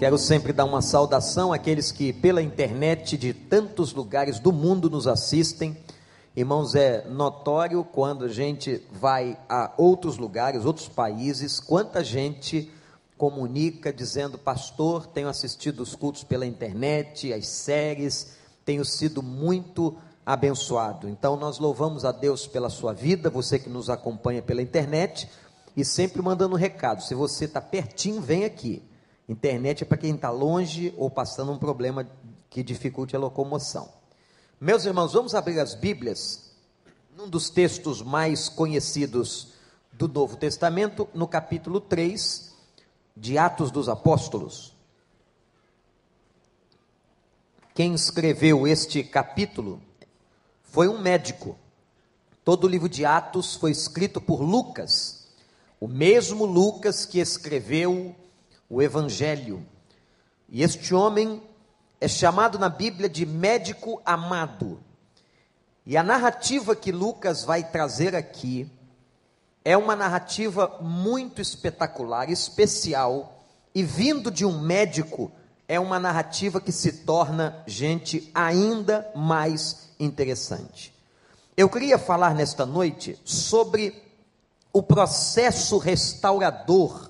Quero sempre dar uma saudação àqueles que pela internet de tantos lugares do mundo nos assistem. Irmãos, é notório quando a gente vai a outros lugares, outros países, quanta gente comunica dizendo: Pastor, tenho assistido os cultos pela internet, as séries, tenho sido muito abençoado. Então, nós louvamos a Deus pela sua vida, você que nos acompanha pela internet, e sempre mandando um recado: se você está pertinho, vem aqui. Internet é para quem está longe ou passando um problema que dificulte a locomoção. Meus irmãos, vamos abrir as Bíblias num dos textos mais conhecidos do Novo Testamento, no capítulo 3 de Atos dos Apóstolos. Quem escreveu este capítulo foi um médico. Todo o livro de Atos foi escrito por Lucas, o mesmo Lucas que escreveu o Evangelho. E este homem é chamado na Bíblia de médico amado. E a narrativa que Lucas vai trazer aqui é uma narrativa muito espetacular, especial, e vindo de um médico, é uma narrativa que se torna, gente, ainda mais interessante. Eu queria falar nesta noite sobre o processo restaurador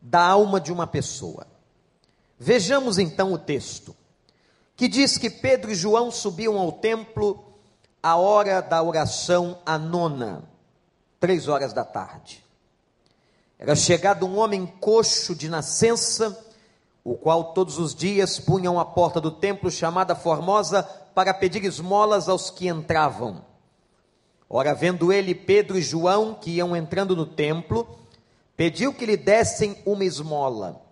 da alma de uma pessoa. Vejamos então o texto, que diz que Pedro e João subiam ao templo à hora da oração a nona, três horas da tarde. Era chegado um homem coxo de nascença, o qual todos os dias punham a porta do templo chamada Formosa para pedir esmolas aos que entravam. Ora, vendo ele Pedro e João que iam entrando no templo, pediu que lhe dessem uma esmola.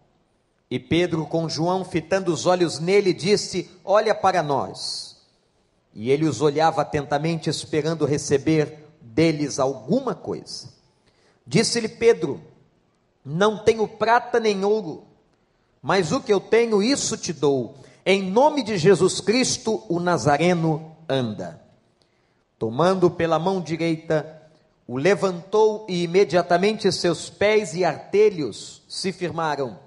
E Pedro, com João fitando os olhos nele, disse: Olha para nós. E ele os olhava atentamente, esperando receber deles alguma coisa. Disse-lhe Pedro: Não tenho prata nem ouro, mas o que eu tenho, isso te dou. Em nome de Jesus Cristo, o Nazareno anda. Tomando pela mão direita, o levantou e imediatamente seus pés e artelhos se firmaram.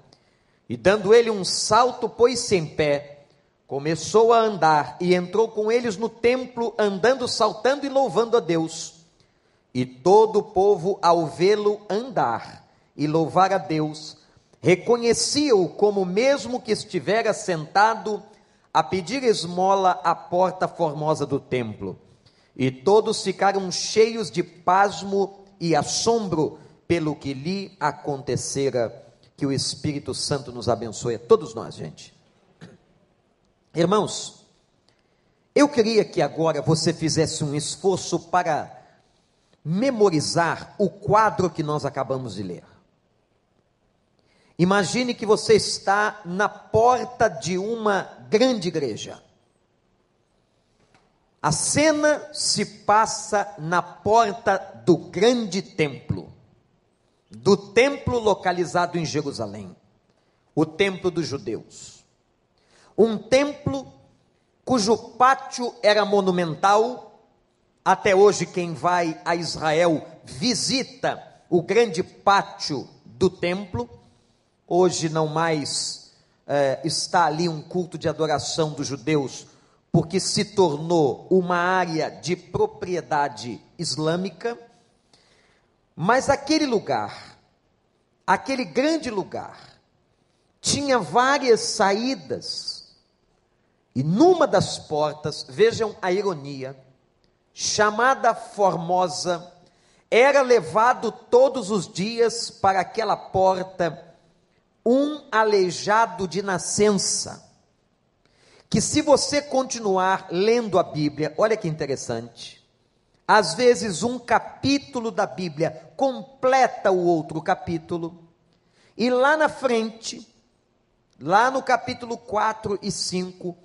E dando ele um salto, pôs-se em pé, começou a andar e entrou com eles no templo, andando, saltando e louvando a Deus. E todo o povo, ao vê-lo andar e louvar a Deus, reconhecia-o como mesmo que estivera sentado a pedir esmola à porta formosa do templo. E todos ficaram cheios de pasmo e assombro pelo que lhe acontecera. Que o Espírito Santo nos abençoe, a todos nós, gente. Irmãos, eu queria que agora você fizesse um esforço para memorizar o quadro que nós acabamos de ler. Imagine que você está na porta de uma grande igreja. A cena se passa na porta do grande templo, do templo localizado em Jerusalém, o templo dos judeus. Um templo cujo pátio era monumental, até hoje quem vai a Israel visita o grande pátio do templo, hoje não mais é, está ali um culto de adoração dos judeus porque se tornou uma área de propriedade islâmica, mas aquele lugar, aquele grande lugar, tinha várias saídas, e numa das portas, vejam a ironia, chamada Formosa, era levado todos os dias para aquela porta um aleijado de nascença que se você continuar lendo a Bíblia, olha que interessante, às vezes um capítulo da Bíblia completa o outro capítulo, e lá na frente, lá no capítulo 4 e 5,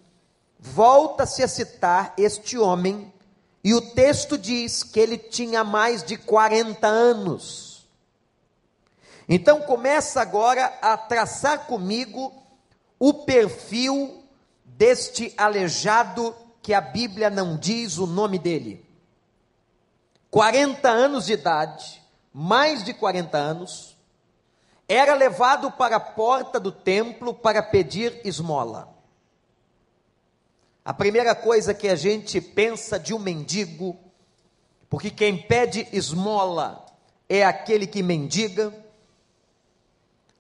volta-se a citar este homem, e o texto diz que ele tinha mais de 40 anos. Então começa agora a traçar comigo o perfil deste aleijado que a Bíblia não diz o nome dele. 40 anos de idade, mais de 40 anos, era levado para a porta do templo para pedir esmola. A primeira coisa que a gente pensa de um mendigo, porque quem pede esmola é aquele que mendiga.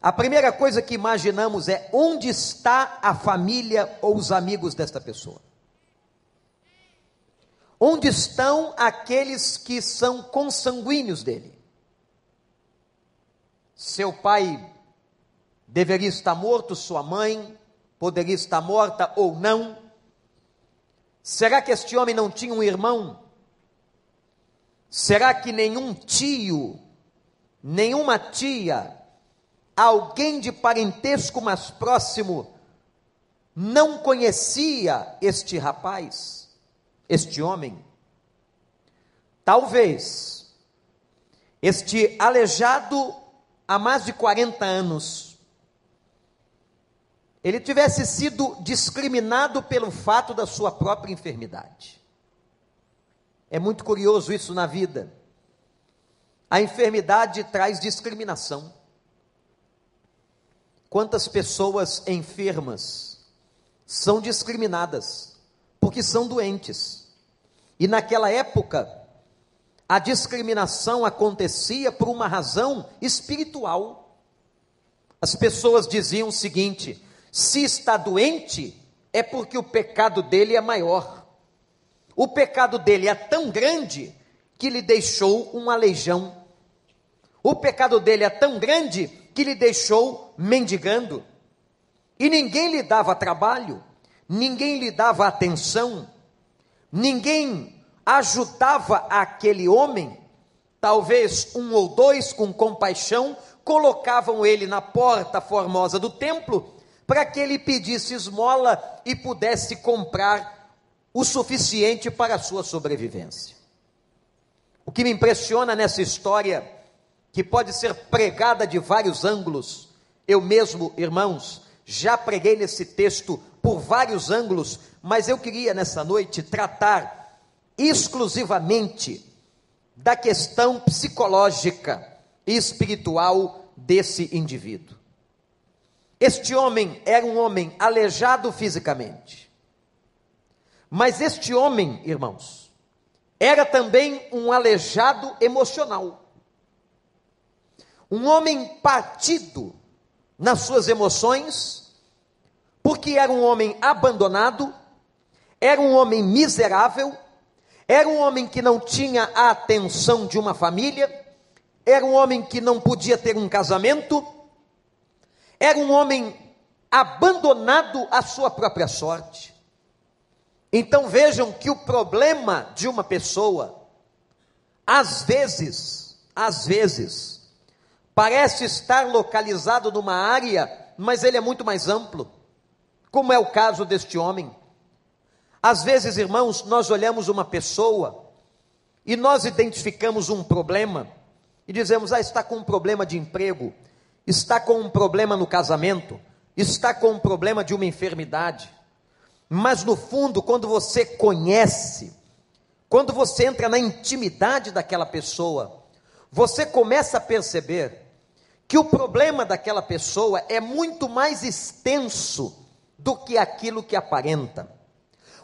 A primeira coisa que imaginamos é onde está a família ou os amigos desta pessoa. Onde estão aqueles que são consanguíneos dele? Seu pai deveria estar morto, sua mãe poderia estar morta ou não. Será que este homem não tinha um irmão? Será que nenhum tio, nenhuma tia, alguém de parentesco mais próximo, não conhecia este rapaz, este homem? Talvez este aleijado há mais de 40 anos, ele tivesse sido discriminado pelo fato da sua própria enfermidade. É muito curioso isso na vida. A enfermidade traz discriminação. Quantas pessoas enfermas são discriminadas porque são doentes? E naquela época, a discriminação acontecia por uma razão espiritual. As pessoas diziam o seguinte: se está doente, é porque o pecado dele é maior. O pecado dele é tão grande que lhe deixou um aleijão. O pecado dele é tão grande que lhe deixou mendigando. E ninguém lhe dava trabalho, ninguém lhe dava atenção, ninguém ajudava aquele homem, talvez um ou dois com compaixão, colocavam ele na porta formosa do templo, para que ele pedisse esmola e pudesse comprar o suficiente para a sua sobrevivência. O que me impressiona nessa história, que pode ser pregada de vários ângulos, eu mesmo, irmãos, já preguei nesse texto por vários ângulos, mas eu queria nessa noite tratar exclusivamente da questão psicológica e espiritual desse indivíduo. Este homem era um homem aleijado fisicamente. Mas este homem, irmãos, era também um aleijado emocional. Um homem partido nas suas emoções, porque era um homem abandonado, era um homem miserável era um homem que não tinha a atenção de uma família, era um homem que não podia ter um casamento, era um homem abandonado à sua própria sorte. Então vejam que o problema de uma pessoa, às vezes, às vezes, parece estar localizado numa área, mas ele é muito mais amplo, como é o caso deste homem. Às vezes, irmãos, nós olhamos uma pessoa e nós identificamos um problema e dizemos: ah, está com um problema de emprego, está com um problema no casamento, está com um problema de uma enfermidade. Mas no fundo, quando você conhece, quando você entra na intimidade daquela pessoa, você começa a perceber que o problema daquela pessoa é muito mais extenso do que aquilo que aparenta.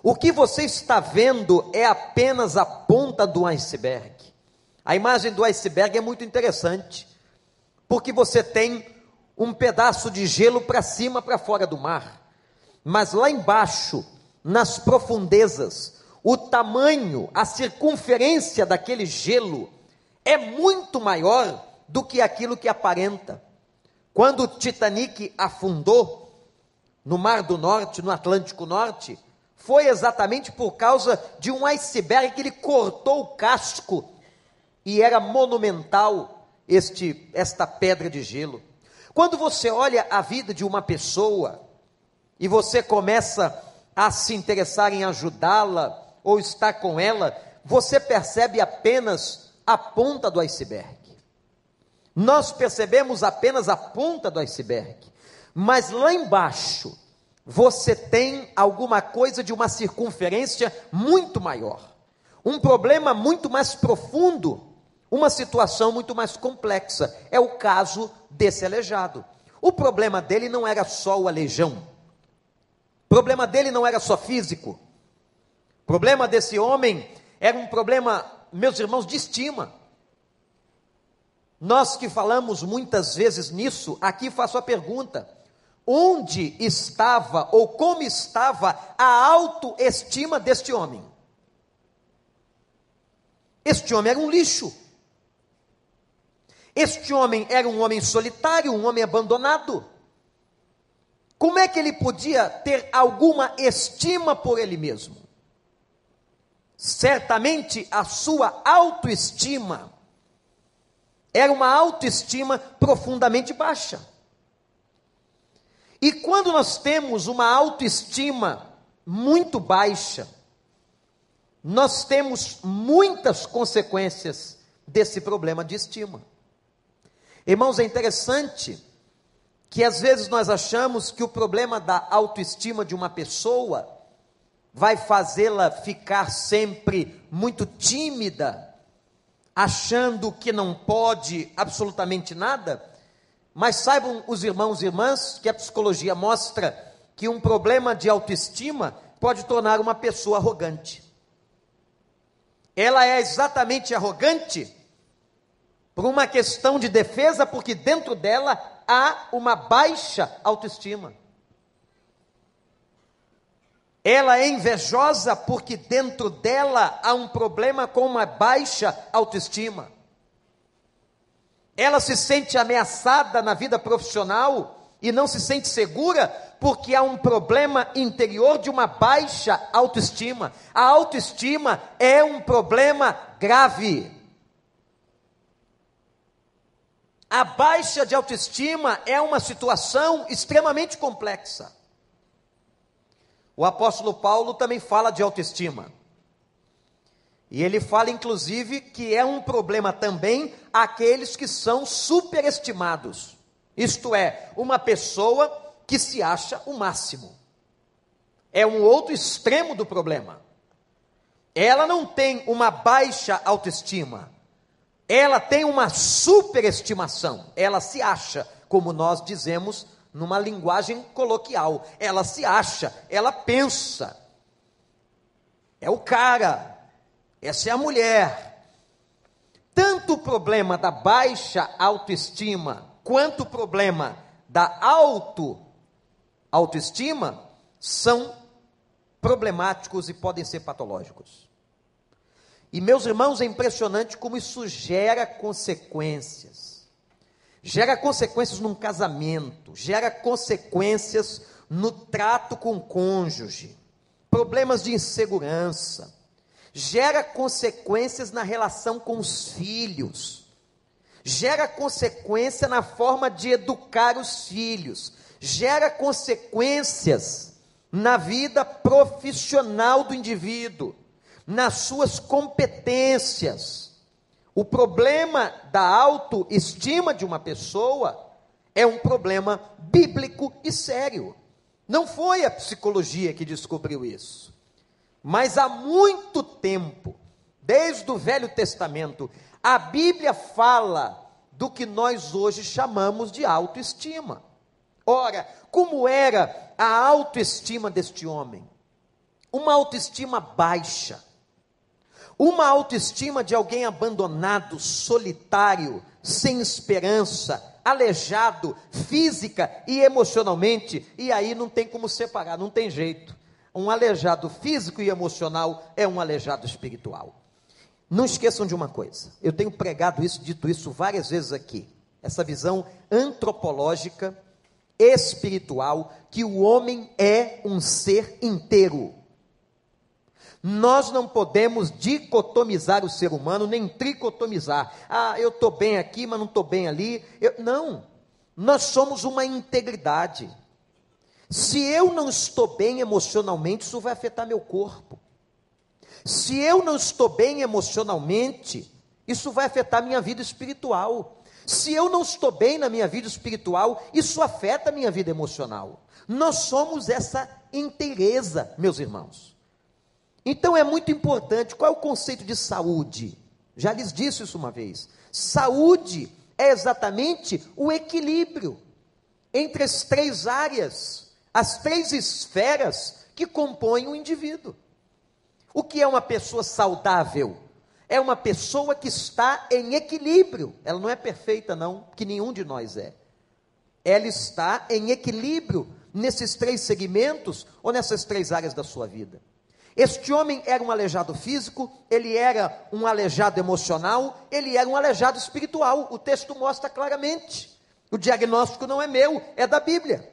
O que você está vendo é apenas a ponta do iceberg. A imagem do iceberg é muito interessante, porque você tem um pedaço de gelo para cima, para fora do mar, mas lá embaixo, nas profundezas, o tamanho, a circunferência daquele gelo é muito maior do que aquilo que aparenta. Quando o Titanic afundou no Mar do Norte, no Atlântico Norte, foi exatamente por causa de um iceberg que ele cortou o casco e era monumental este esta pedra de gelo. Quando você olha a vida de uma pessoa e você começa a se interessar em ajudá-la ou estar com ela, você percebe apenas a ponta do iceberg. Nós percebemos apenas a ponta do iceberg, mas lá embaixo você tem alguma coisa de uma circunferência muito maior, um problema muito mais profundo, uma situação muito mais complexa. É o caso desse aleijado. O problema dele não era só o aleijão. O problema dele não era só físico. O problema desse homem era um problema, meus irmãos, de estima. Nós que falamos muitas vezes nisso, aqui faço a pergunta: onde estava ou como estava a autoestima deste homem? Este homem era um lixo. Este homem era um homem solitário, um homem abandonado. Como é que ele podia ter alguma estima por ele mesmo? Certamente a sua autoestima era uma autoestima profundamente baixa. E quando nós temos uma autoestima muito baixa, nós temos muitas consequências desse problema de estima. Irmãos, é interessante que às vezes nós achamos que o problema da autoestima de uma pessoa vai fazê-la ficar sempre muito tímida, achando que não pode absolutamente nada. Mas saibam os irmãos e irmãs que a psicologia mostra que um problema de autoestima pode tornar uma pessoa arrogante. Ela é exatamente arrogante por uma questão de defesa, porque dentro dela há uma baixa autoestima. Ela é invejosa porque dentro dela há um problema com uma baixa autoestima. Ela se sente ameaçada na vida profissional e não se sente segura porque há um problema interior de uma baixa autoestima. A autoestima é um problema grave. A baixa de autoestima é uma situação extremamente complexa. O apóstolo Paulo também fala de autoestima. E ele fala, inclusive, que é um problema também aqueles que são superestimados. Isto é, uma pessoa que se acha o máximo. É um outro extremo do problema. Ela não tem uma baixa autoestima, ela tem uma superestimação, ela se acha, como nós dizemos numa linguagem coloquial, ela se acha, ela pensa. É o cara, essa é a mulher. Tanto o problema da baixa autoestima, quanto o problema da auto autoestima são problemáticos e podem ser patológicos. E meus irmãos, é impressionante como isso gera consequências. Gera consequências num casamento, gera consequências no trato com o cônjuge, problemas de insegurança, gera consequências na relação com os filhos, gera consequência na forma de educar os filhos, gera consequências na vida profissional do indivíduo nas suas competências. O problema da autoestima de uma pessoa é um problema bíblico e sério. Não foi a psicologia que descobriu isso. Mas há muito tempo, desde o Velho Testamento, a Bíblia fala do que nós hoje chamamos de autoestima. Ora, como era a autoestima deste homem? Uma autoestima baixa uma autoestima de alguém abandonado, solitário, sem esperança, aleijado física e emocionalmente, e aí não tem como separar, não tem jeito. Um aleijado físico e emocional é um aleijado espiritual. Não esqueçam de uma coisa, eu tenho pregado isso, dito isso várias vezes aqui, essa visão antropológica, espiritual, que o homem é um ser inteiro. Nós não podemos dicotomizar o ser humano, nem tricotomizar. Ah, eu estou bem aqui, mas não estou bem ali. Eu, não. Nós somos uma integridade. Se eu não estou bem emocionalmente, isso vai afetar meu corpo. Se eu não estou bem emocionalmente, isso vai afetar minha vida espiritual. Se eu não estou bem na minha vida espiritual, isso afeta minha vida emocional. Nós somos essa inteireza, meus irmãos. Então é muito importante, qual é o conceito de saúde? Já lhes disse isso uma vez. Saúde é exatamente o equilíbrio entre as três áreas, as três esferas que compõem o indivíduo. O que é uma pessoa saudável? É uma pessoa que está em equilíbrio. Ela não é perfeita, não, que nenhum de nós é. Ela está em equilíbrio nesses três segmentos ou nessas três áreas da sua vida. Este homem era um aleijado físico, ele era um aleijado emocional, ele era um aleijado espiritual. O texto mostra claramente. O diagnóstico não é meu, é da Bíblia.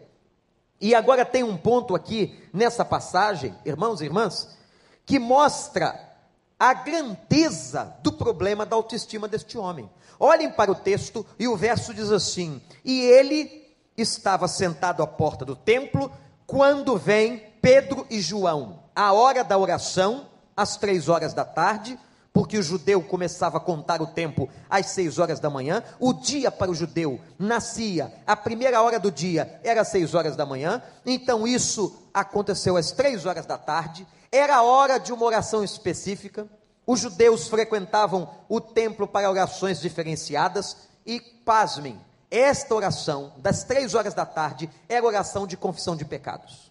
E agora tem um ponto aqui nessa passagem, irmãos e irmãs, que mostra a grandeza do problema da autoestima deste homem. Olhem para o texto e o verso diz assim: E ele estava sentado à porta do templo quando vem Pedro e João a hora da oração, às três horas da tarde, porque o judeu começava a contar o tempo às seis horas da manhã, o dia para o judeu nascia, a primeira hora do dia era às seis horas da manhã, então isso aconteceu às três horas da tarde, era a hora de uma oração específica, os judeus frequentavam o templo para orações diferenciadas, e pasmem, esta oração das três horas da tarde era oração de confissão de pecados.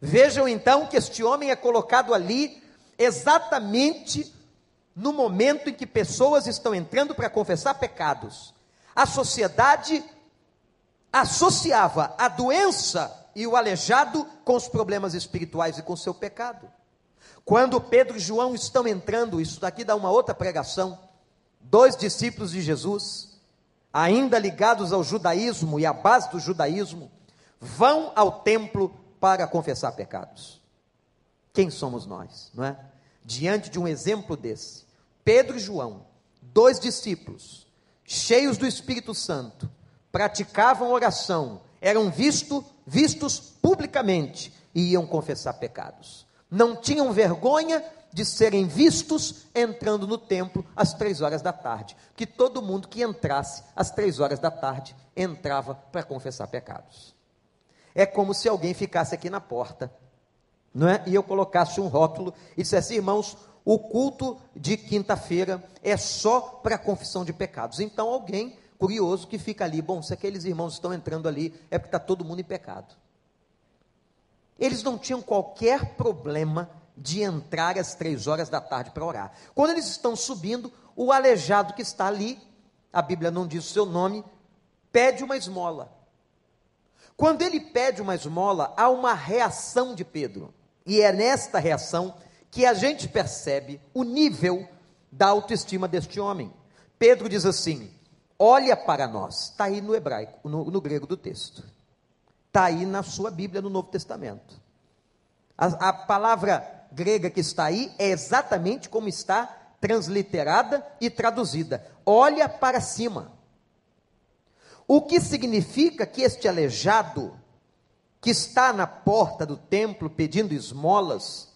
Vejam então que este homem é colocado ali exatamente no momento em que pessoas estão entrando para confessar pecados. A sociedade associava a doença e o aleijado com os problemas espirituais e com seu pecado. Quando Pedro e João estão entrando, isso daqui dá uma outra pregação, dois discípulos de Jesus, ainda ligados ao judaísmo e à base do judaísmo, vão ao templo para confessar pecados. Quem somos nós, não é? Diante de um exemplo desse, Pedro e João, dois discípulos, cheios do Espírito Santo, praticavam oração, eram visto, vistos publicamente e iam confessar pecados. Não tinham vergonha de serem vistos entrando no templo às três horas da tarde, que todo mundo que entrasse às três horas da tarde entrava para confessar pecados. É como se alguém ficasse aqui na porta, não é? E eu colocasse um rótulo e dissesse, irmãos, o culto de quinta-feira é só para confissão de pecados. Então alguém curioso que fica ali, bom, se aqueles irmãos estão entrando ali, é porque está todo mundo em pecado. Eles não tinham qualquer problema de entrar às três horas da tarde para orar. Quando eles estão subindo, o aleijado que está ali, a Bíblia não diz o seu nome, pede uma esmola. Quando ele pede uma esmola, há uma reação de Pedro. E é nesta reação que a gente percebe o nível da autoestima deste homem. Pedro diz assim: Olha para nós. Está aí no hebraico, no, no, grego do texto. Está aí na sua Bíblia no Novo Testamento. A, a palavra grega que está aí é exatamente como está transliterada e traduzida. Olha para cima. O que significa que este aleijado, que está na porta do templo pedindo esmolas,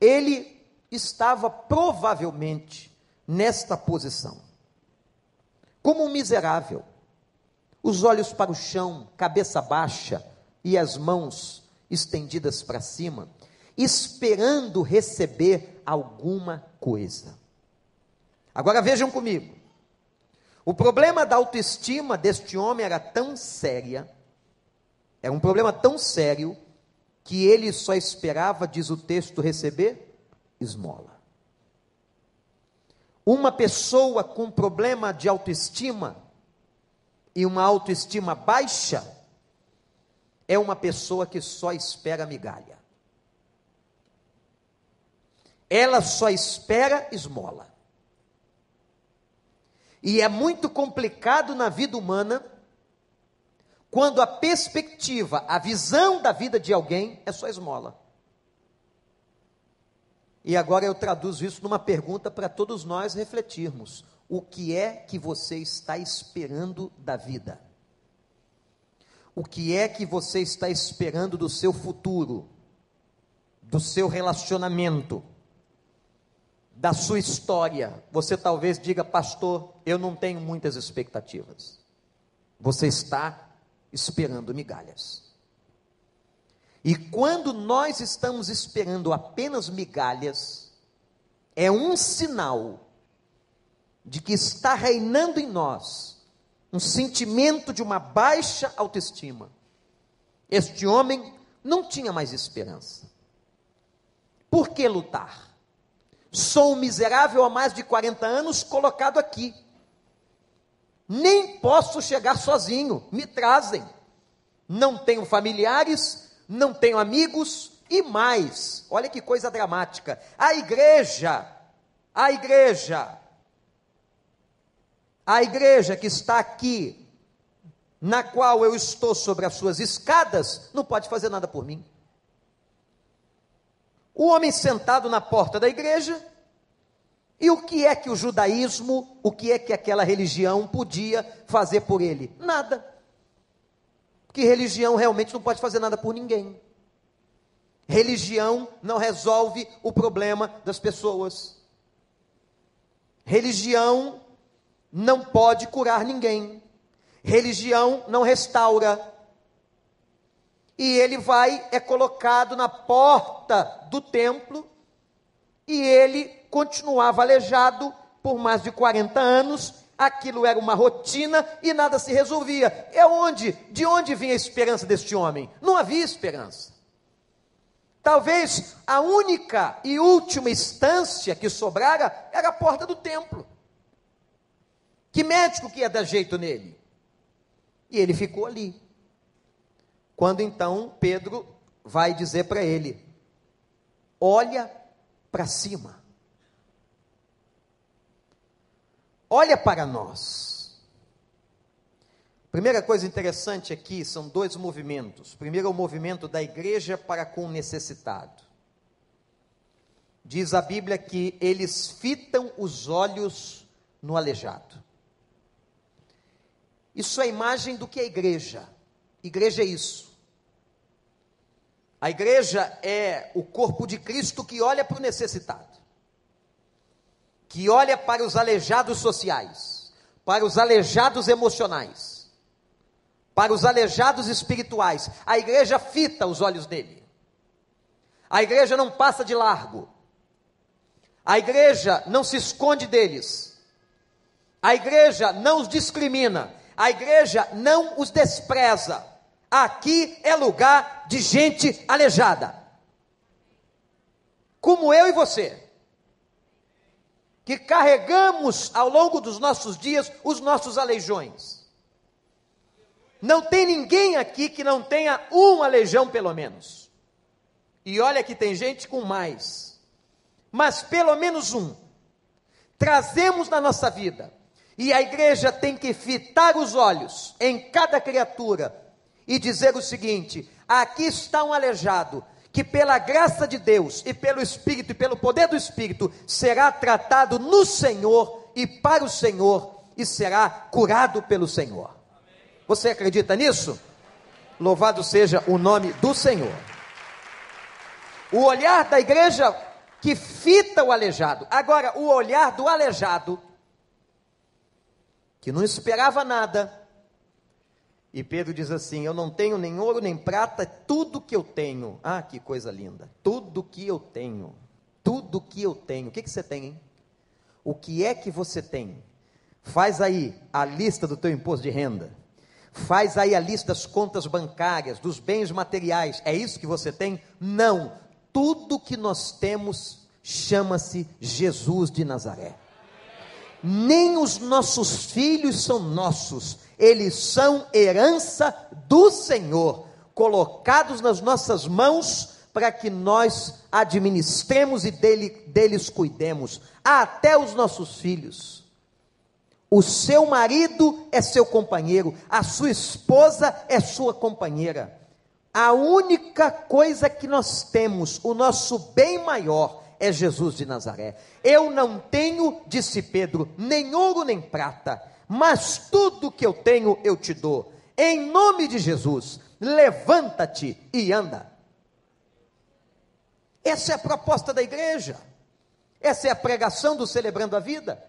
ele estava provavelmente nesta posição, como um miserável, os olhos para o chão, cabeça baixa e as mãos estendidas para cima, esperando receber alguma coisa. Agora vejam comigo. O problema da autoestima deste homem era tão séria, era um problema tão sério, que ele só esperava, diz o texto, receber esmola. Uma pessoa com problema de autoestima e uma autoestima baixa é uma pessoa que só espera migalha. Ela só espera esmola. E é muito complicado na vida humana quando a perspectiva, a visão da vida de alguém é só esmola. E agora eu traduzo isso numa pergunta para todos nós refletirmos: o que é que você está esperando da vida? O que é que você está esperando do seu futuro, do seu relacionamento? Da sua história, você talvez diga, pastor, eu não tenho muitas expectativas. Você está esperando migalhas. E quando nós estamos esperando apenas migalhas, é um sinal de que está reinando em nós um sentimento de uma baixa autoestima. Este homem não tinha mais esperança. Por que lutar? Sou um miserável há mais de 40 anos colocado aqui. Nem posso chegar sozinho, me trazem. Não tenho familiares, não tenho amigos e mais. Olha que coisa dramática. A igreja, a igreja, a igreja que está aqui, na qual eu estou sobre as suas escadas, não pode fazer nada por mim. O homem sentado na porta da igreja e o que é que o judaísmo, o que é que aquela religião podia fazer por ele? Nada. Porque religião realmente não pode fazer nada por ninguém. Religião não resolve o problema das pessoas. Religião não pode curar ninguém. Religião não restaura. E ele vai, é colocado na porta do templo, e ele continuava aleijado por mais de 40 anos, aquilo era uma rotina e nada se resolvia. É onde, de onde vinha a esperança deste homem? Não havia esperança. Talvez a única e última instância que sobrara era a porta do templo. Que médico que ia dar jeito nele? E ele ficou ali. Quando então Pedro vai dizer para ele: Olha para cima. olha para nós. Primeira coisa interessante aqui são dois movimentos. Primeiro, é o movimento da igreja para com o necessitado. Diz a Bíblia que eles fitam os olhos no aleijado. Isso é a imagem do que é igreja. Igreja é isso. A igreja é o corpo de Cristo que olha para o necessitado que olha para os aleijados sociais, para os aleijados emocionais, para os aleijados espirituais. A igreja fita os olhos dele. A igreja não passa de largo. A igreja não se esconde deles. A igreja não os discrimina. A igreja não os despreza. Aqui é lugar de gente aleijada. Como eu e você que carregamos ao longo dos nossos dias os nossos aleijões. Não tem ninguém aqui que não tenha um aleijão, pelo menos. E olha que tem gente com mais, mas pelo menos um. Trazemos na nossa vida, e a igreja tem que fitar os olhos em cada criatura e dizer o seguinte: aqui está um aleijado, que pela graça de Deus e pelo Espírito e pelo poder do Espírito será tratado no Senhor e para o Senhor e será curado pelo Senhor. Você acredita nisso? Louvado seja o nome do Senhor. O olhar da igreja que fita o aleijado. Agora, o olhar do aleijado, que não esperava nada, e Pedro diz assim: Eu não tenho nem ouro nem prata, tudo que eu tenho. Ah, que coisa linda! Tudo que eu tenho. Tudo que eu tenho. O que, que você tem, hein? O que é que você tem? Faz aí a lista do teu imposto de renda. Faz aí a lista das contas bancárias, dos bens materiais. É isso que você tem? Não. Tudo que nós temos chama-se Jesus de Nazaré. Nem os nossos filhos são nossos, eles são herança do Senhor, colocados nas nossas mãos para que nós administremos e dele, deles cuidemos, até os nossos filhos. O seu marido é seu companheiro, a sua esposa é sua companheira. A única coisa que nós temos, o nosso bem maior, é Jesus de Nazaré. Eu não tenho, disse Pedro, nem ouro nem prata, mas tudo que eu tenho eu te dou. Em nome de Jesus, levanta-te e anda. Essa é a proposta da igreja. Essa é a pregação do Celebrando a Vida.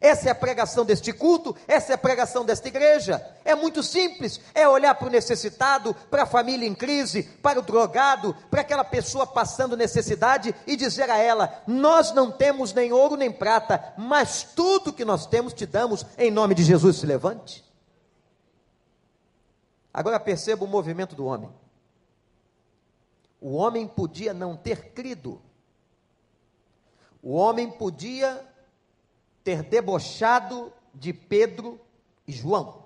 Essa é a pregação deste culto, essa é a pregação desta igreja. É muito simples: é olhar para o necessitado, para a família em crise, para o drogado, para aquela pessoa passando necessidade e dizer a ela: Nós não temos nem ouro nem prata, mas tudo que nós temos te damos, em nome de Jesus, se levante. Agora perceba o movimento do homem. O homem podia não ter crido, o homem podia ter debochado de Pedro e João.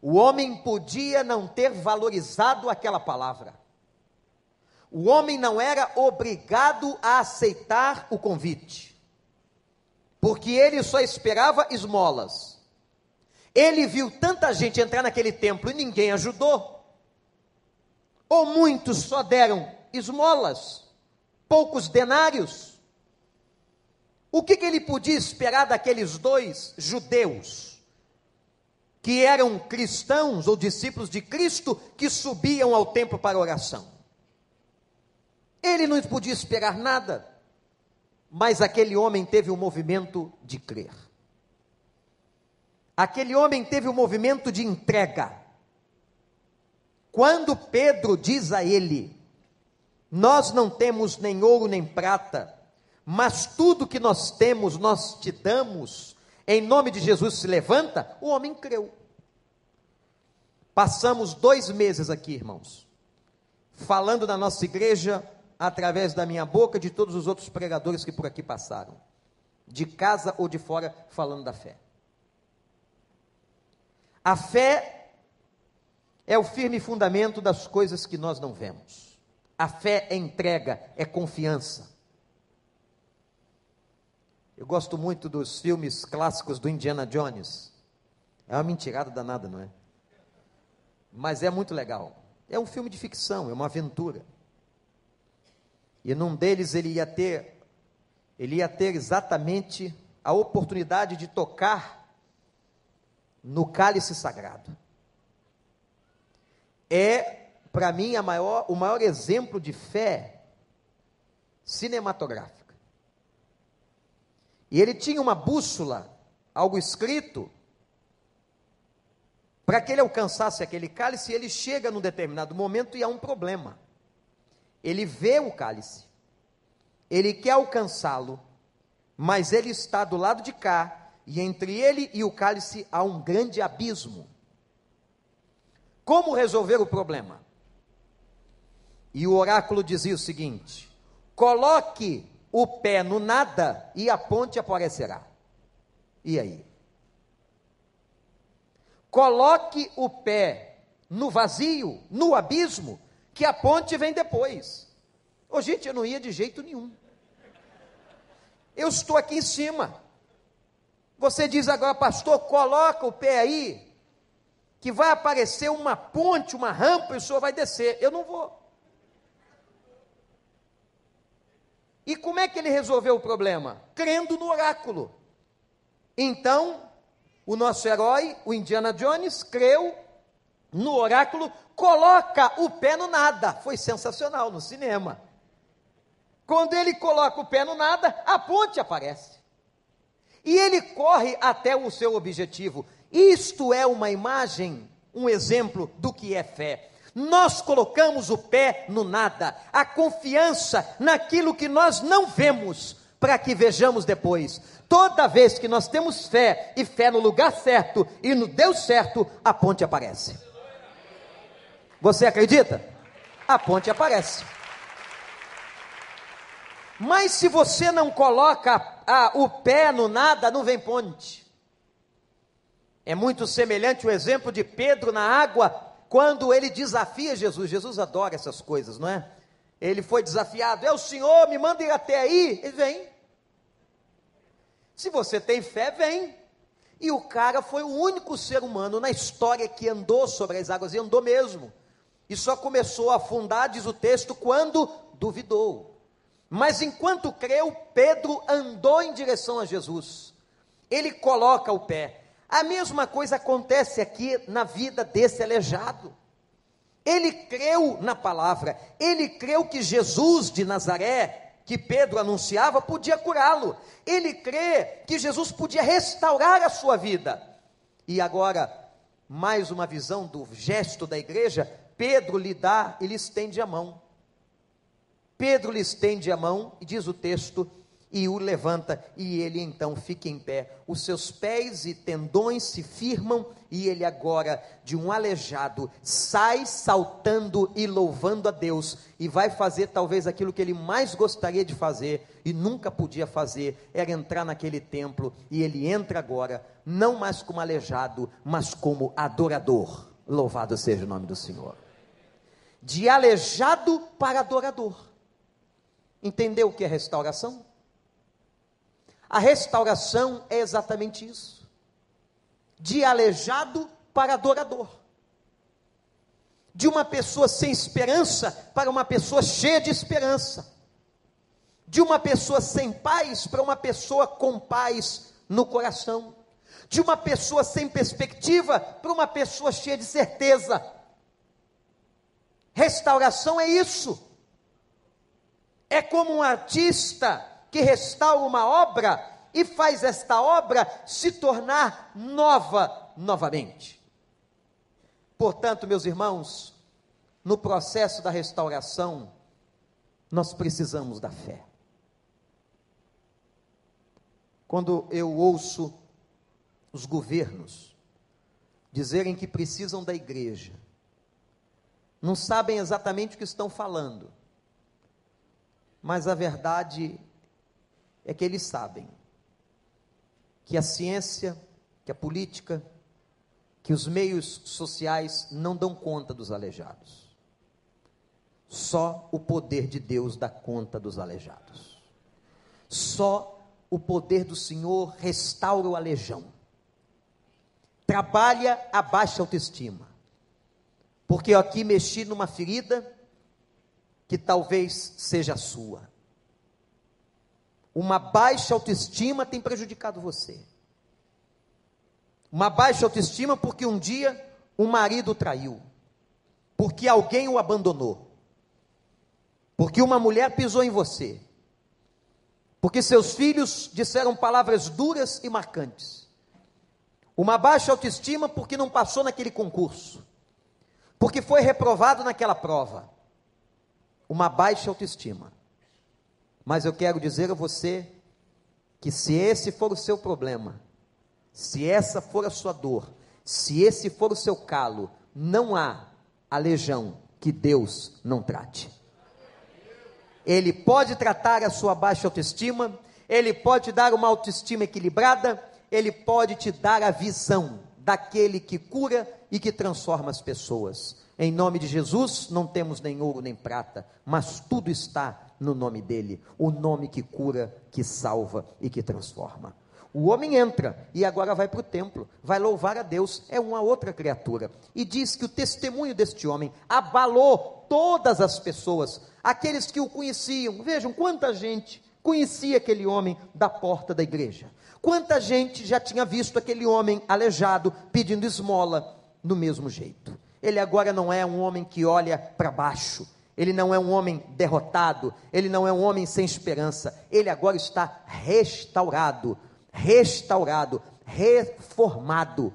O homem podia não ter valorizado aquela palavra. O homem não era obrigado a aceitar o convite, porque ele só esperava esmolas. Ele viu tanta gente entrar naquele templo e ninguém ajudou. Ou muitos só deram esmolas, poucos denários. O que, que ele podia esperar daqueles dois judeus, que eram cristãos ou discípulos de Cristo, que subiam ao templo para oração? Ele não podia esperar nada, mas aquele homem teve o um movimento de crer. Aquele homem teve o um movimento de entrega. Quando Pedro diz a ele: Nós não temos nem ouro nem prata, mas tudo que nós temos, nós te damos, em nome de Jesus se levanta, o homem creu. Passamos dois meses aqui, irmãos, falando da nossa igreja através da minha boca de todos os outros pregadores que por aqui passaram, de casa ou de fora, falando da fé. A fé é o firme fundamento das coisas que nós não vemos. A fé é entrega, é confiança. Eu gosto muito dos filmes clássicos do Indiana Jones. É uma mentirada danada, não é? Mas é muito legal. É um filme de ficção, é uma aventura. E num deles ele ia ter ele ia ter exatamente a oportunidade de tocar no cálice sagrado. É para mim maior, o maior exemplo de fé cinematográfica. E ele tinha uma bússola, algo escrito, para que ele alcançasse aquele cálice, ele chega num determinado momento e há um problema. Ele vê o cálice, ele quer alcançá-lo, mas ele está do lado de cá, e entre ele e o cálice há um grande abismo. Como resolver o problema? E o oráculo dizia o seguinte: coloque o pé no nada e a ponte aparecerá. E aí? Coloque o pé no vazio, no abismo, que a ponte vem depois. Ô, oh, gente, eu não ia de jeito nenhum. Eu estou aqui em cima. Você diz agora, pastor, coloca o pé aí, que vai aparecer uma ponte, uma rampa, e o senhor vai descer. Eu não vou. E como é que ele resolveu o problema? Crendo no oráculo. Então, o nosso herói, o Indiana Jones, creu no oráculo, coloca o pé no nada. Foi sensacional no cinema. Quando ele coloca o pé no nada, a ponte aparece. E ele corre até o seu objetivo. Isto é uma imagem, um exemplo do que é fé. Nós colocamos o pé no nada, a confiança naquilo que nós não vemos, para que vejamos depois. Toda vez que nós temos fé e fé no lugar certo e no Deus certo, a ponte aparece. Você acredita? A ponte aparece. Mas se você não coloca a, o pé no nada, não vem ponte. É muito semelhante o exemplo de Pedro na água quando ele desafia Jesus, Jesus adora essas coisas, não é? Ele foi desafiado, é o Senhor, me manda ir até aí. Ele vem. Se você tem fé, vem. E o cara foi o único ser humano na história que andou sobre as águas, e andou mesmo. E só começou a afundar, diz o texto, quando duvidou. Mas enquanto creu, Pedro andou em direção a Jesus. Ele coloca o pé. A mesma coisa acontece aqui na vida desse aleijado. Ele creu na palavra, ele creu que Jesus de Nazaré, que Pedro anunciava podia curá-lo. Ele crê que Jesus podia restaurar a sua vida. E agora, mais uma visão do gesto da igreja, Pedro lhe dá, ele estende a mão. Pedro lhe estende a mão e diz o texto: e o levanta, e ele então fica em pé. Os seus pés e tendões se firmam, e ele agora, de um aleijado, sai saltando e louvando a Deus, e vai fazer talvez aquilo que ele mais gostaria de fazer e nunca podia fazer, era entrar naquele templo, e ele entra agora, não mais como aleijado, mas como adorador. Louvado seja o nome do Senhor. De aleijado para adorador. Entendeu o que é restauração? A restauração é exatamente isso. De aleijado para adorador. De uma pessoa sem esperança para uma pessoa cheia de esperança. De uma pessoa sem paz para uma pessoa com paz no coração. De uma pessoa sem perspectiva para uma pessoa cheia de certeza. Restauração é isso. É como um artista que restaura uma obra e faz esta obra se tornar nova novamente. Portanto, meus irmãos, no processo da restauração, nós precisamos da fé. Quando eu ouço os governos dizerem que precisam da igreja, não sabem exatamente o que estão falando, mas a verdade é que eles sabem que a ciência, que a política, que os meios sociais não dão conta dos aleijados. Só o poder de Deus dá conta dos aleijados. Só o poder do Senhor restaura o aleijão. Trabalha a baixa autoestima. Porque eu aqui mexi numa ferida que talvez seja a sua. Uma baixa autoestima tem prejudicado você. Uma baixa autoestima porque um dia um marido traiu, porque alguém o abandonou, porque uma mulher pisou em você, porque seus filhos disseram palavras duras e marcantes. Uma baixa autoestima porque não passou naquele concurso, porque foi reprovado naquela prova. Uma baixa autoestima mas eu quero dizer a você que se esse for o seu problema, se essa for a sua dor, se esse for o seu calo, não há aleijão que Deus não trate. Ele pode tratar a sua baixa autoestima, ele pode te dar uma autoestima equilibrada, ele pode te dar a visão daquele que cura e que transforma as pessoas. Em nome de Jesus, não temos nem ouro nem prata, mas tudo está no nome dele, o nome que cura, que salva e que transforma. O homem entra e agora vai para o templo, vai louvar a Deus, é uma outra criatura. E diz que o testemunho deste homem abalou todas as pessoas, aqueles que o conheciam. Vejam quanta gente conhecia aquele homem da porta da igreja. Quanta gente já tinha visto aquele homem aleijado pedindo esmola do mesmo jeito. Ele agora não é um homem que olha para baixo, ele não é um homem derrotado, ele não é um homem sem esperança, ele agora está restaurado, restaurado, reformado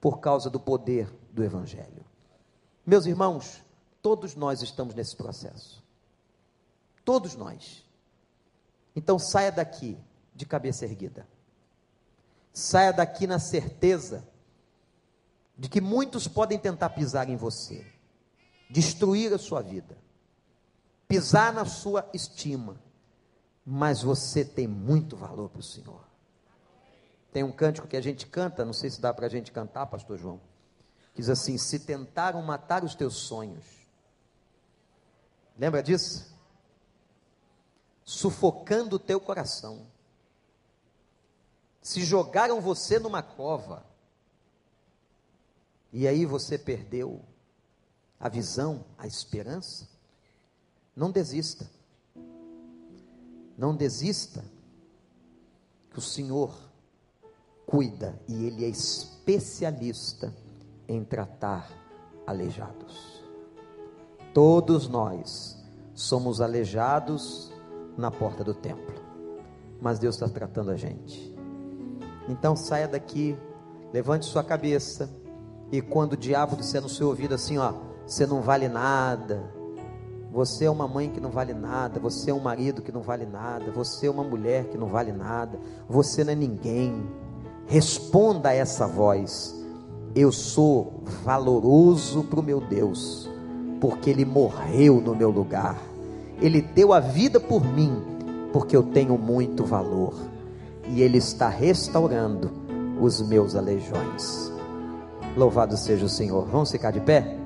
por causa do poder do Evangelho. Meus irmãos, todos nós estamos nesse processo. Todos nós. Então saia daqui de cabeça erguida. Saia daqui na certeza de que muitos podem tentar pisar em você destruir a sua vida, pisar na sua estima, mas você tem muito valor para o Senhor. Tem um cântico que a gente canta, não sei se dá para a gente cantar, Pastor João. Diz assim: Se tentaram matar os teus sonhos, lembra disso? Sufocando o teu coração, se jogaram você numa cova, e aí você perdeu a visão, a esperança, não desista. Não desista, que o Senhor cuida e Ele é especialista em tratar aleijados. Todos nós somos aleijados na porta do templo. Mas Deus está tratando a gente. Então saia daqui, levante sua cabeça, e quando o diabo disser no seu ouvido assim, ó, você não vale nada, você é uma mãe que não vale nada, você é um marido que não vale nada, você é uma mulher que não vale nada, você não é ninguém. Responda a essa voz: Eu sou valoroso para o meu Deus, porque Ele morreu no meu lugar, Ele deu a vida por mim, porque eu tenho muito valor, e Ele está restaurando os meus aleijões. Louvado seja o Senhor. Vamos ficar de pé?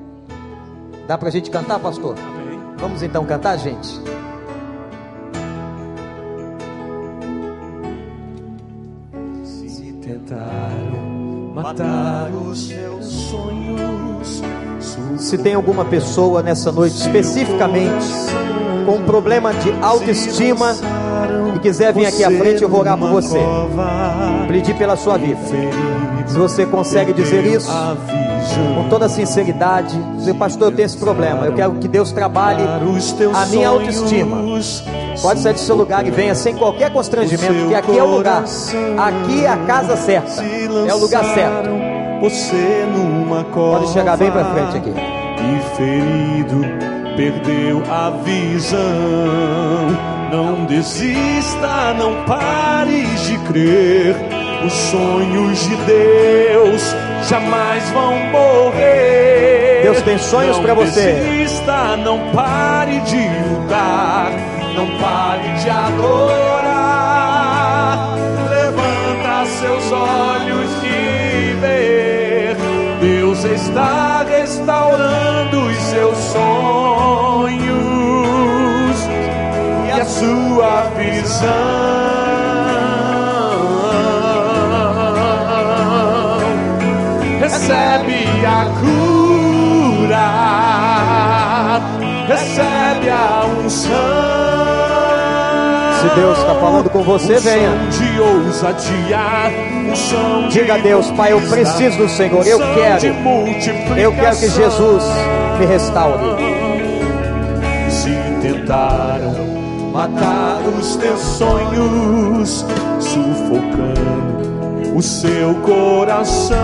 Dá para a gente cantar, pastor? Amém. Vamos então cantar, gente? Se tentaram matar os seus sonhos. Se tem alguma pessoa nessa noite especificamente com um problema de autoestima e quiser vir aqui à frente, eu vou orar por você. Pedir pela sua vida. Se você consegue dizer isso com toda sinceridade, dizer, pastor, eu tenho esse problema. Eu quero que Deus trabalhe a minha autoestima. Pode sair do seu lugar e venha sem qualquer constrangimento, porque aqui é o lugar. Aqui é a casa certa. É o lugar certo. Você numa cova Pode chegar bem para frente aqui. E ferido, perdeu a visão. Não desista, não pare de crer. Os sonhos de Deus jamais vão morrer. Deus tem sonhos para você. Não desista, não pare de lutar, não pare de adorar. Levanta seus olhos e vê. Deus está restaurando os seus sonhos e a sua visão. Recebe a cura, recebe a unção. Se Deus está falando com você, venha. De ousadia, unção Diga a Deus, Pai, eu preciso do Senhor, eu unção quero. Eu quero que Jesus me restaure. Se tentaram matar os teus sonhos, sufocando o seu coração,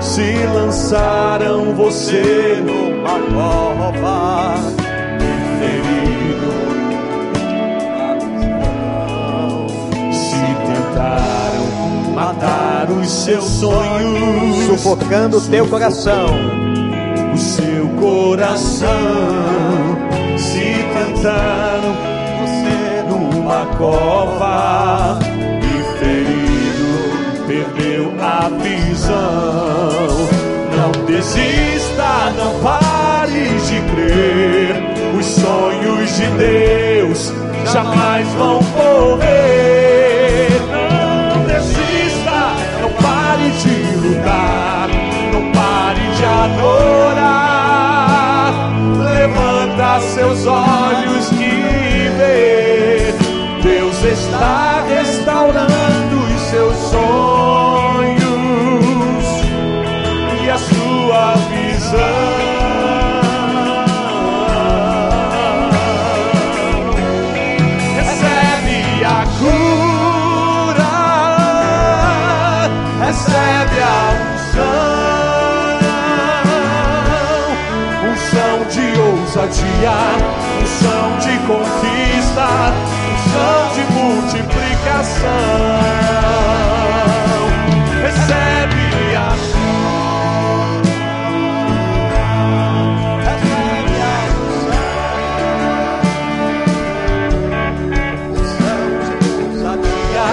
se lançaram você numa cova, ferido. Se tentaram matar os seus sonhos, Sufocando o teu coração. o seu coração. Se tentaram você numa cova e ferido, perdeu a visão. Não desista, não pare de crer. Os sonhos de Deus jamais vão morrer. Ousadia, unção de conquista, unção de multiplicação. Recebe a ousadia,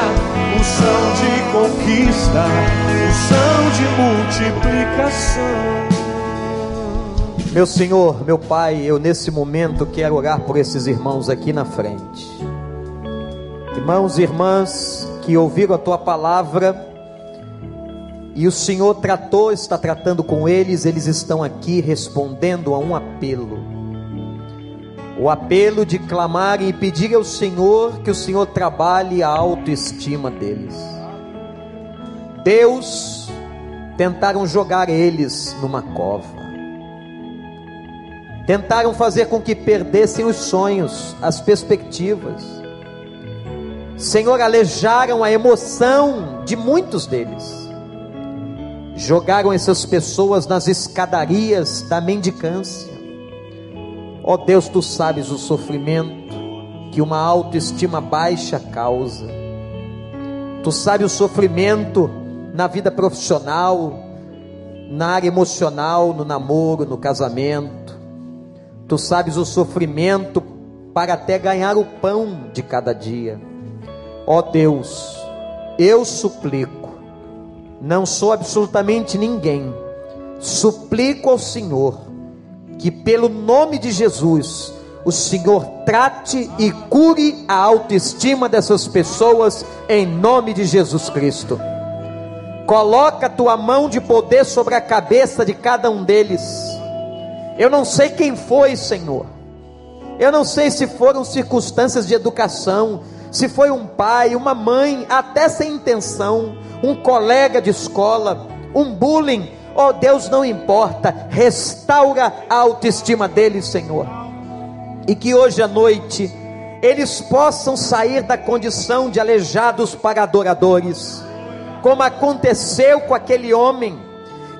unção de conquista, unção de multiplicação. Meu Senhor, meu Pai, eu nesse momento quero orar por esses irmãos aqui na frente. Irmãos e irmãs que ouviram a tua palavra e o Senhor tratou, está tratando com eles, eles estão aqui respondendo a um apelo. O apelo de clamarem e pedir ao Senhor que o Senhor trabalhe a autoestima deles. Deus tentaram jogar eles numa cova tentaram fazer com que perdessem os sonhos, as perspectivas. Senhor, alejaram a emoção de muitos deles. Jogaram essas pessoas nas escadarias da mendicância. Ó oh Deus, tu sabes o sofrimento que uma autoestima baixa causa. Tu sabes o sofrimento na vida profissional, na área emocional, no namoro, no casamento. Tu sabes o sofrimento para até ganhar o pão de cada dia. Ó oh Deus, eu suplico, não sou absolutamente ninguém, suplico ao Senhor que, pelo nome de Jesus, o Senhor trate e cure a autoestima dessas pessoas, em nome de Jesus Cristo. Coloca a tua mão de poder sobre a cabeça de cada um deles eu não sei quem foi, Senhor. Eu não sei se foram circunstâncias de educação, se foi um pai, uma mãe, até sem intenção, um colega de escola, um bullying. Oh Deus, não importa, restaura a autoestima deles, Senhor. E que hoje à noite eles possam sair da condição de aleijados para adoradores, como aconteceu com aquele homem,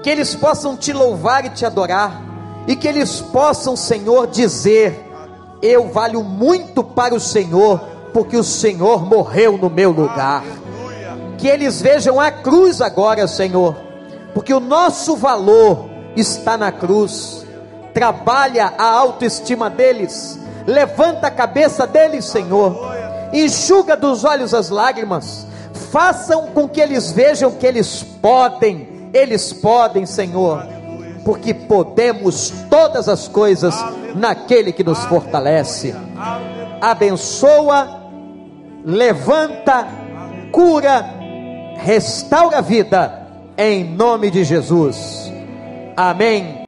que eles possam te louvar e te adorar e que eles possam, Senhor, dizer: Eu valho muito para o Senhor, porque o Senhor morreu no meu lugar. Que eles vejam a cruz agora, Senhor, porque o nosso valor está na cruz. Trabalha a autoestima deles, levanta a cabeça deles, Senhor, enxuga dos olhos as lágrimas, façam com que eles vejam que eles podem, eles podem, Senhor porque podemos todas as coisas naquele que nos fortalece. Abençoa, levanta, cura, restaura a vida, em nome de Jesus. Amém